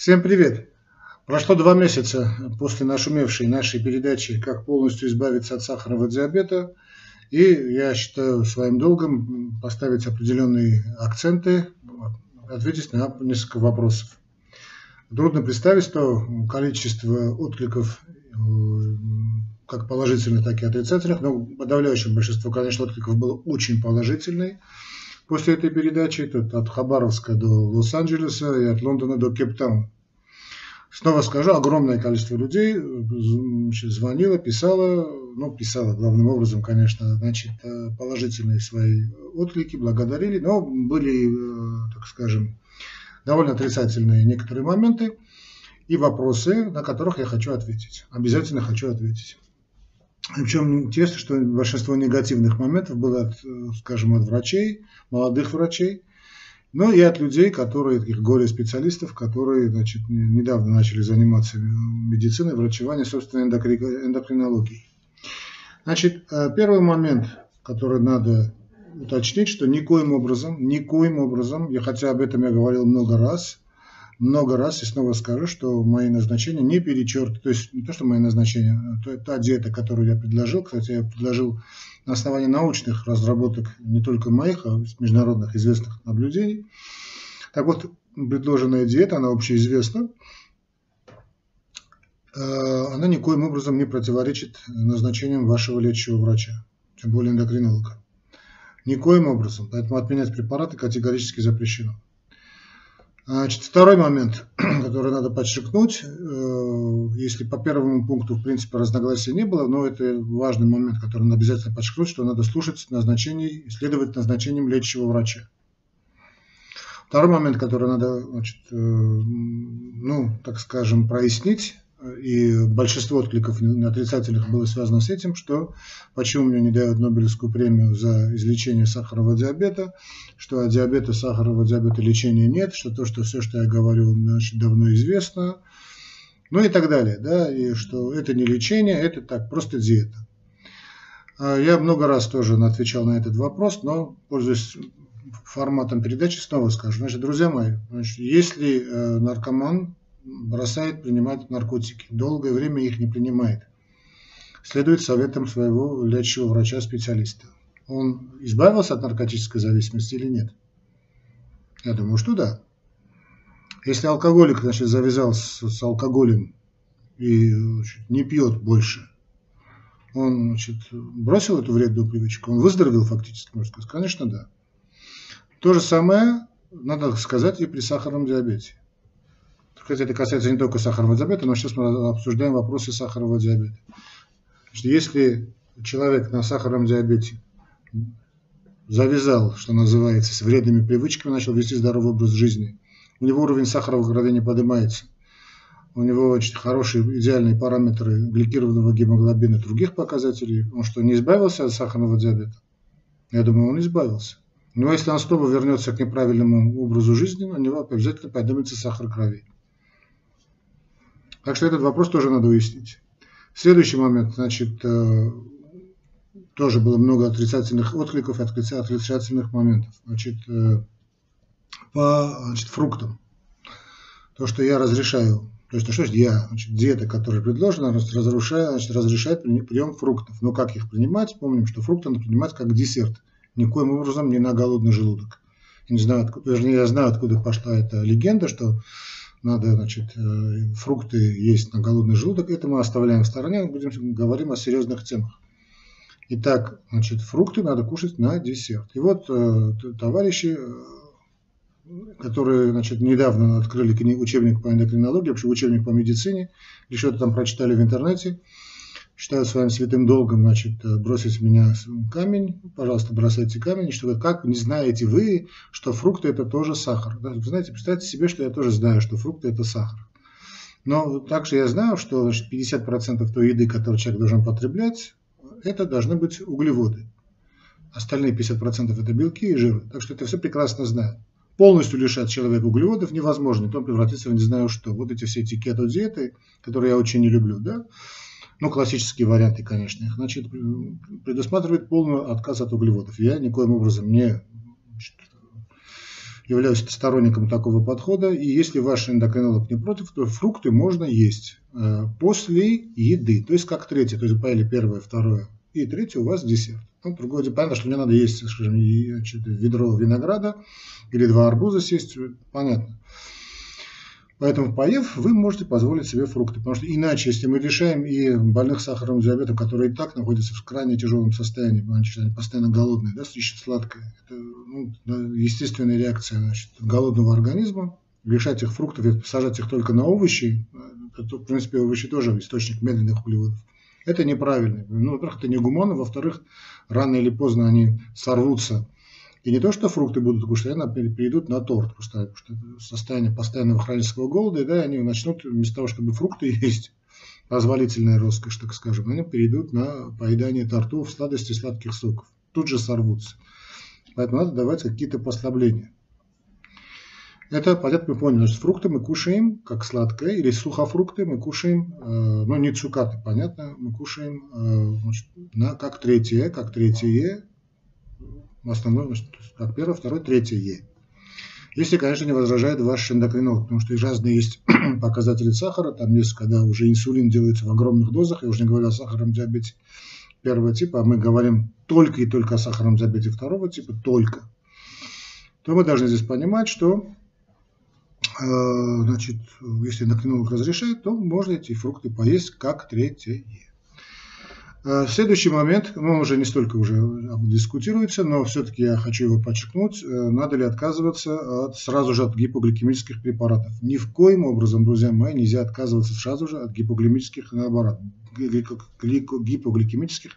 Всем привет! Прошло два месяца после нашумевшей нашей передачи «Как полностью избавиться от сахарного диабета», и я считаю своим долгом поставить определенные акценты, ответить на несколько вопросов. Трудно представить то количество откликов, как положительных, так и отрицательных, но подавляющее большинство, конечно, откликов было очень положительные после этой передачи, тут от Хабаровска до Лос-Анджелеса и от Лондона до Кейптауна. Снова скажу, огромное количество людей значит, звонило, писало, ну, писало главным образом, конечно, значит, э, положительные свои отклики, благодарили, но были, э, так скажем, довольно отрицательные некоторые моменты и вопросы, на которых я хочу ответить. Обязательно хочу ответить. Причем интересно, что большинство негативных моментов было, от, скажем, от врачей, молодых врачей, но и от людей, которые, таких горе-специалистов, которые значит, недавно начали заниматься медициной, врачеванием, собственно, эндокринологией. Значит, э, первый момент, который надо уточнить, что никоим образом, никоим образом, я хотя об этом я говорил много раз, много раз и снова скажу, что мои назначения не перечеркивают, то есть не то, что мои назначения, а та диета, которую я предложил, кстати, я предложил на основании научных разработок не только моих, а международных известных наблюдений. Так вот, предложенная диета, она общеизвестна, э, она никоим образом не противоречит назначениям вашего лечащего врача, тем более эндокринолога. Никоим образом. Поэтому отменять препараты категорически запрещено. Значит, второй момент, который надо подчеркнуть, э, если по первому пункту, в принципе, разногласий не было, но это важный момент, который надо обязательно подчеркнуть, что надо слушать назначений, следовать назначениям лечащего врача. Второй момент, который надо, значит, э, ну, так скажем, прояснить, и большинство откликов отрицательных было связано с этим, что почему мне не дают Нобелевскую премию за излечение сахарного диабета, что от диабета, сахарного диабета лечения нет, что то, что все, что я говорю, значит, давно известно, ну и так далее, да, и что это не лечение, это так, просто диета. А я много раз тоже отвечал на этот вопрос, но, пользуясь форматом передачи, снова скажу. Значит, друзья мои, значит, если э, наркоман бросает принимать наркотики, долгое время их не принимает, следует советам своего лечащего врача-специалиста. Он избавился от наркотической зависимости или нет? Я думаю, что да. Если алкоголик значит, завязал с, с алкоголем и значит, не пьет больше, он значит, бросил эту вредную привычку, он выздоровел фактически, можно сказать? Конечно, да. То же самое надо сказать и при сахарном диабете. Кстати, это касается не только сахарного диабета, но сейчас мы обсуждаем вопросы сахарного диабета. Значит, если человек на сахарном диабете завязал, что называется, с вредными привычками, начал вести здоровый образ жизни, у него уровень сахара в крови не поднимается, у него очень хорошие идеальные параметры гликированного гемоглобина и других показателей, он что, не избавился от сахарного диабета? Я думаю, он избавился. Но если он снова вернется к неправильному образу жизни, у него обязательно поднимется сахар крови. Так что этот вопрос тоже надо выяснить. Следующий момент, значит, э, тоже было много отрицательных откликов и отрицательных моментов. Значит, э, по значит, фруктам. То, что я разрешаю, то есть, что я, значит, диета, которая предложена, разрушает, значит, разрешает прием фруктов. Но как их принимать? Помним, что фрукты надо принимать как десерт. Никоим образом не на голодный желудок. Не знаю, откуда, вернее, я знаю, откуда пошла эта легенда, что надо, значит, э, фрукты есть на голодный желудок, это мы оставляем в стороне, будем говорим о серьезных темах. Итак, значит, фрукты надо кушать на десерт. И вот э, товарищи, э, которые значит, недавно открыли учебник по эндокринологии, вообще учебник по медицине, или что-то там прочитали в интернете, считаю своим святым долгом, значит, э, бросить в меня камень, пожалуйста, бросайте камень, что как не знаете вы, что фрукты это тоже сахар. Вы знаете, представьте себе, что я тоже знаю, что фрукты это сахар. Но также я знаю, что значит, 50% той еды, которую человек должен потреблять, это должны быть углеводы. Остальные 50% это белки и жиры. Так что это все прекрасно знаю. Полностью лишать человека углеводов невозможно, то превратиться в не знаю что. Вот эти все эти кето-диеты, которые я очень не люблю, да, ну, классические варианты, конечно, значит, предусматривает полный отказ от углеводов. Я никоим образом не являюсь сторонником такого подхода. И если ваш эндокринолог не против, то фрукты можно есть э, после еды. То есть как третье. То есть поели первое, второе и третье у вас десерт. Ну, другое дело, понятно, что мне надо есть, скажем, ведро винограда или два арбуза съесть, понятно. Поэтому, поев, вы можете позволить себе фрукты. Потому что иначе, если мы решаем и больных сахарным диабетом, которые и так находятся в крайне тяжелом состоянии, они постоянно голодные, да, ищут сладкое, это ну, естественная реакция значит, голодного организма, лишать их фруктов и сажать их только на овощи, это, в принципе, овощи тоже источник медленных углеводов. Это неправильно. Ну, во-первых, это не гуманно, во-вторых, рано или поздно они сорвутся и не то, что фрукты будут кушать, они перейдут на торт, потому что состояние постоянного хронического голода, и да, они начнут вместо того, чтобы фрукты есть, позволительная роскошь, так скажем, они перейдут на поедание тортов, сладостей, сладких соков. Тут же сорвутся. Поэтому надо давать какие-то послабления. Это, понятно, мы поняли, значит, фрукты мы кушаем как сладкое, или сухофрукты мы кушаем, э, ну не цукаты, понятно, мы кушаем э, значит, на, как третье, как третье, основной, как первое, второе, третье Е. Если, конечно, не возражает ваш эндокринолог, потому что разные есть показатели сахара, там есть, когда уже инсулин делается в огромных дозах, я уже не говорю о сахарном диабете первого типа, а мы говорим только и только о сахарном диабете второго типа, только, то мы должны здесь понимать, что э, значит, если эндокринолог разрешает, то можно эти фрукты поесть как третье. Э, следующий момент, ну, уже не столько уже дискутируется, но все-таки я хочу его подчеркнуть. Э, надо ли отказываться от, сразу же от гипогликемических препаратов? Ни в коем образом, друзья мои, нельзя отказываться сразу же от гипогликемических, наоборот, гипогликемических,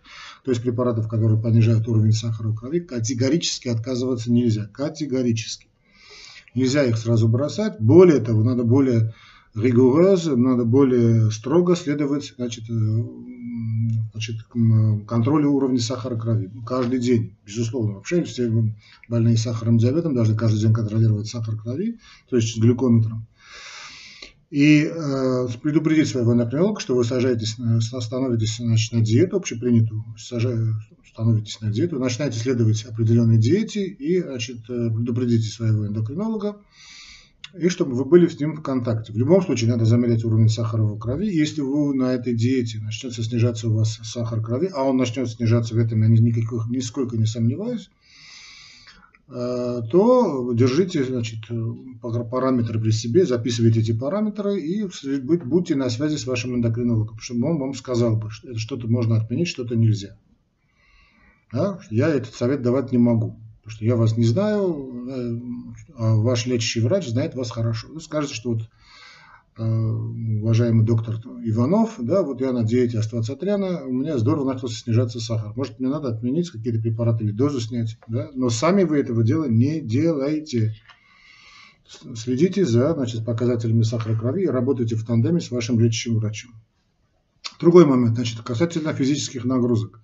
то есть препаратов, которые понижают уровень сахара в крови, категорически отказываться нельзя. Категорически. Нельзя их сразу бросать. Более того, надо более ригурозно, надо более строго следовать значит, э, значит, контролю уровня сахара крови. Каждый день, безусловно. Вообще все больные сахарным диабетом должны каждый день контролировать сахар крови, то есть с глюкометром. И э, предупредить своего эндокринолога, что вы сажаетесь, становитесь значит, на диету общепринятую, сажаете, становитесь на диету, начинаете следовать определенной диете и значит, э, предупредите своего эндокринолога, и чтобы вы были с ним в контакте. В любом случае надо замерять уровень сахара в крови. Если вы на этой диете начнется снижаться у вас сахар крови, а он начнет снижаться в этом, я никаких, нисколько не сомневаюсь, э, то держите значит, параметры при себе, записывайте эти параметры и будьте на связи с вашим эндокринологом, чтобы он вам сказал бы, что что-то можно отменить, что-то нельзя. Да? Я этот совет давать не могу. Потому что я вас не знаю, э, ваш лечащий врач знает вас хорошо. Вы скажете, что вот э, уважаемый доктор Иванов, да, вот я на диете астроцитриана, у меня здорово начался снижаться сахар. Может, мне надо отменить какие-то препараты или дозу снять, да, но сами вы этого дела не делайте. Следите за значит, показателями сахара крови и работайте в тандеме с вашим лечащим врачом. Другой момент, значит, касательно физических нагрузок.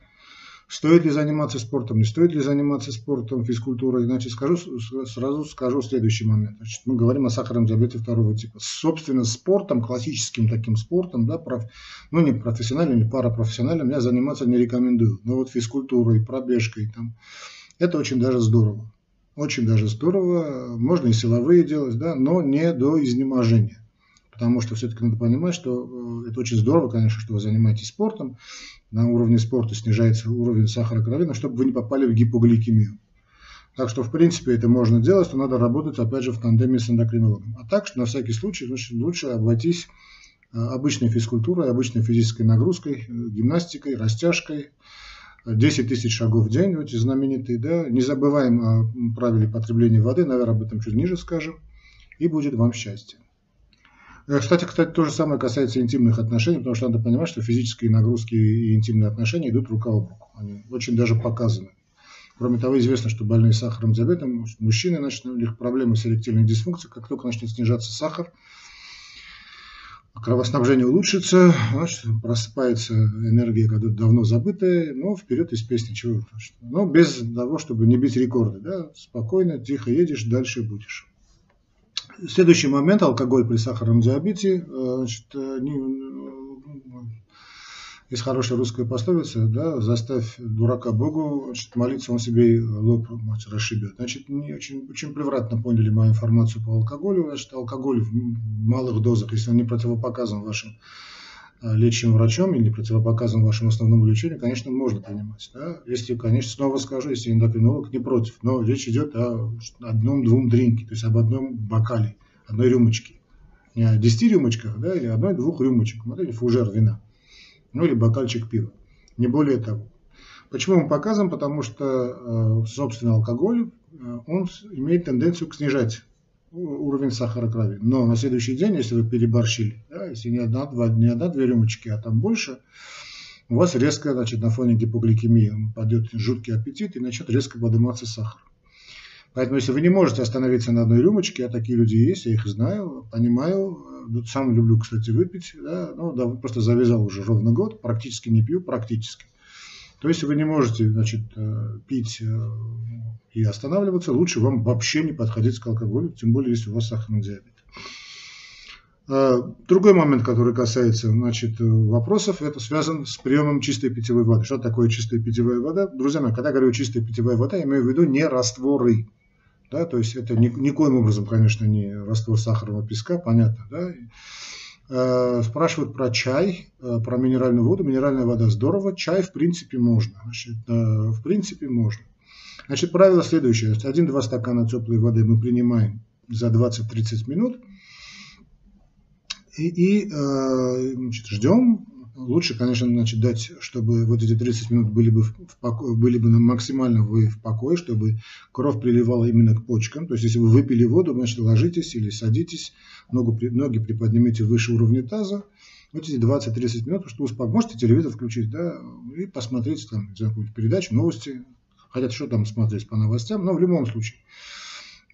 Стоит ли заниматься спортом, не стоит ли заниматься спортом, физкультурой? Значит, скажу, сразу скажу следующий момент. Значит, мы говорим о сахарном диабете второго типа. Собственно, спортом, классическим таким спортом, да, проф, ну не профессиональным, не парапрофессиональным, я заниматься не рекомендую. Но вот физкультурой, пробежкой, там, это очень даже здорово. Очень даже здорово. Можно и силовые делать, да, но не до изнеможения. Потому что все-таки надо понимать, что э, это очень здорово, конечно, что вы занимаетесь спортом, на уровне спорта снижается уровень сахара крови, но чтобы вы не попали в гипогликемию. Так что, в принципе, это можно делать, но надо работать, опять же, в тандеме с эндокринологом. А так, что на всякий случай, значит, лучше обойтись э, обычной физкультурой, обычной физической нагрузкой, э, гимнастикой, растяжкой, 10 тысяч шагов в день, эти знаменитые, да. Не забываем о правиле потребления воды, наверное, об этом чуть ниже скажем, и будет вам счастье. Э, кстати, кстати, то же самое касается интимных отношений, потому что надо понимать, что физические нагрузки и интимные отношения идут рука об руку. Они очень даже показаны. Кроме того, известно, что больные сахарным диабетом, мужчины, значит, у них проблемы с эректильной дисфункцией, как только начнет снижаться сахар, кровоснабжение улучшится, значит, просыпается энергия, когда давно забытая, но вперед из песни чего. Но без того, чтобы не бить рекорды. Да? Спокойно, тихо едешь, дальше будешь. Следующий момент – алкоголь при сахарном диабете. Э, значит, э, Есть хорошая русская пословица, да, заставь дурака Богу значит, молиться, он себе лоб значит, расшибет. Значит, не очень, очень превратно поняли мою информацию по алкоголю. Значит, алкоголь в малых дозах, если он не противопоказан вашим а, лечащим врачом или противопоказан вашему основному лечению, конечно, можно принимать. Да? Если, конечно, снова скажу, если эндокринолог не против, но речь идет о одном-двум дринке, то есть об одном бокале, одной рюмочке. Не о 10 рюмочках, да, или одной-двух рюмочек, или фужер вина ну или бокальчик пива, не более того. Почему мы показываем? Потому что, э, собственно, алкоголь, э, он имеет тенденцию к снижать уровень сахара крови. Но на следующий день, если вы переборщили, да, если не одна, два, не одна-две рюмочки, а там больше, у вас резко, значит, на фоне гипогликемии пойдет жуткий аппетит и начнет резко подниматься сахар. Поэтому, если вы не можете остановиться на одной рюмочке, а такие люди есть, я их знаю, понимаю, сам люблю, кстати, выпить, да, ну, да, просто завязал уже ровно год, практически не пью, практически. То есть, вы не можете, значит, э, пить э, и останавливаться, лучше вам вообще не подходить к алкоголю, тем более, если у вас сахарный диабет. Э, другой момент, который касается значит, вопросов, это связан с приемом чистой питьевой воды. Что такое чистая питьевая вода? Друзья мои, когда говорю чистая питьевая вода, я имею в виду не растворы. Да, то есть это ни, никоим образом, конечно, не раствор сахарного песка, понятно. Да? Э, спрашивают про чай, э, про минеральную воду. Минеральная вода здорово, чай в принципе можно. Значит, э, в принципе можно. Значит, правило следующее. 1-2 стакана теплой воды мы принимаем за 20-30 минут. И, и значит, ждем Лучше, конечно, значит, дать, чтобы вот эти 30 минут были бы, в покое, были бы максимально вы в покое, чтобы кровь приливала именно к почкам. То есть, если вы выпили воду, значит, ложитесь или садитесь, ногу, ноги приподнимите выше уровня таза. Вот эти 20-30 минут, чтобы успокоить. Можете телевизор включить, да, и посмотреть там, какую-то передачу, новости. Хотят что там смотреть по новостям, но в любом случае.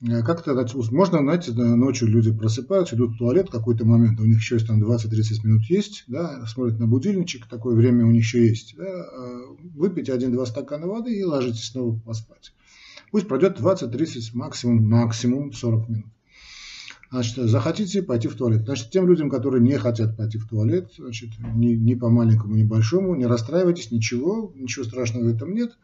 Э, как-то можно, знаете, ночью люди просыпаются, идут в туалет в какой-то момент, у них еще есть там 20-30 минут есть, да, смотрят на будильничек, такое время у них еще есть, да, э, выпейте один-два стакана воды и ложитесь снова поспать. Пусть пройдет 20-30, максимум, максимум 40 минут. Значит, захотите пойти в туалет. Значит, тем людям, которые не хотят пойти в туалет, значит, ни, ни по маленькому, ни большому, не расстраивайтесь, ничего, ничего страшного в этом нет.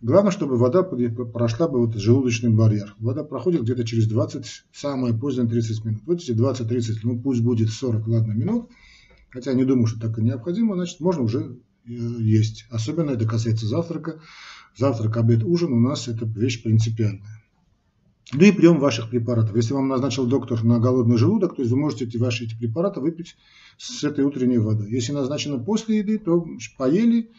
Главное, чтобы вода прошла бы вот желудочный барьер. Вода проходит где-то через 20, самое позднее 30 минут. Вот эти 20-30, ну пусть будет 40, ладно, минут. Хотя не думаю, что так и необходимо, значит, можно уже э, есть. Особенно это касается завтрака. Завтрак, обед, ужин у нас это вещь принципиальная. Ну и прием ваших препаратов. Если вам назначил доктор на голодный желудок, то есть вы можете эти ваши эти препараты выпить с этой утренней водой. Если назначено после еды, то поели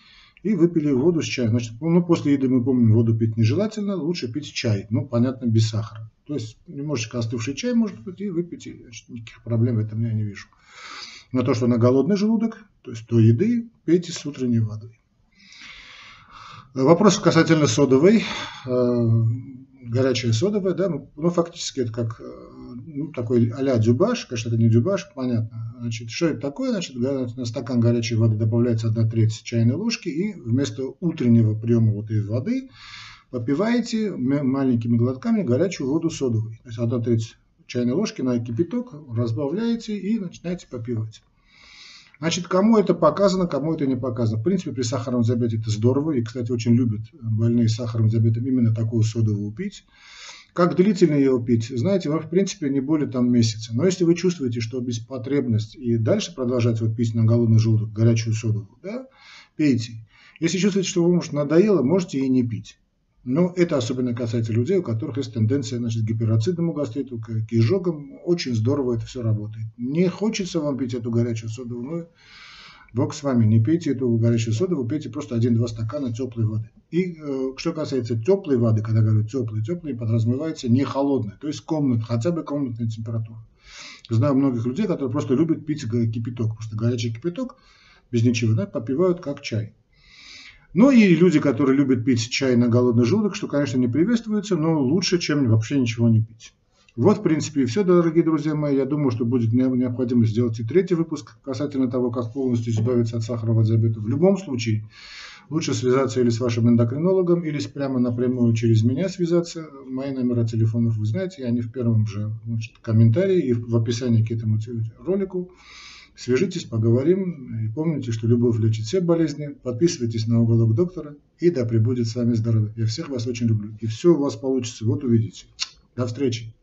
и выпили воду с чаем. Значит, ну, после еды мы помним, воду пить нежелательно, лучше пить чай, ну, понятно, без сахара. То есть немножечко остывший чай может быть и выпить, и, значит, никаких проблем в этом я не вижу. Но то, что на голодный желудок, то есть до еды, пейте с утренней водой. Вопрос касательно содовой. Горячая содовая, да, ну, ну фактически это как э, ну, такой а-ля дюбаш, конечно, это не дюбаш, понятно. Значит, что это такое? Значит, на стакан горячей воды добавляется одна треть чайной ложки, и вместо утреннего приема вот этой воды попиваете маленькими глотками горячую воду содовой. То есть одна треть чайной ложки на кипяток разбавляете и начинаете попивать. Значит, кому это показано, кому это не показано. В принципе, при сахарном диабете это здорово. И, кстати, очень любят больные с сахарным диабетом именно такую содовую пить. Как длительно его пить? Знаете, вам в принципе не более там месяца. Но если вы чувствуете, что без потребности и дальше продолжать вот пить на голодный желудок горячую соду, да, пейте. Если чувствуете, что вам может надоело, можете и не пить. Но это особенно касается людей, у которых есть тенденция значит, к гипероцидному гастриту, к изжогам. Очень здорово это все работает. Не хочется вам пить эту горячую соду, но Бог с вами, не пейте эту горячую соду, вы пейте просто 1-2 стакана теплой воды. И э, что касается теплой воды, когда говорю теплой, теплой, подразумевается не холодная, то есть комнат, хотя бы комнатная температура. Знаю многих людей, которые просто любят пить кипяток, просто горячий кипяток, без ничего, да, попивают как чай. Ну и люди, которые любят пить чай на голодный желудок, что, конечно, не приветствуется, но лучше, чем вообще ничего не пить. Вот, в принципе, и все, дорогие друзья мои. Я думаю, что будет необходимо сделать и третий выпуск касательно того, как полностью избавиться от сахарного диабета. В любом случае, лучше связаться или с вашим эндокринологом, или прямо напрямую через меня связаться. Мои номера телефонов вы знаете, они в первом же значит, комментарии и в описании к этому ролику. Свяжитесь, поговорим. И помните, что любовь лечит все болезни. Подписывайтесь на уголок доктора. И да пребудет с вами здоровье. Я всех вас очень люблю. И все у вас получится. Вот увидите. До встречи.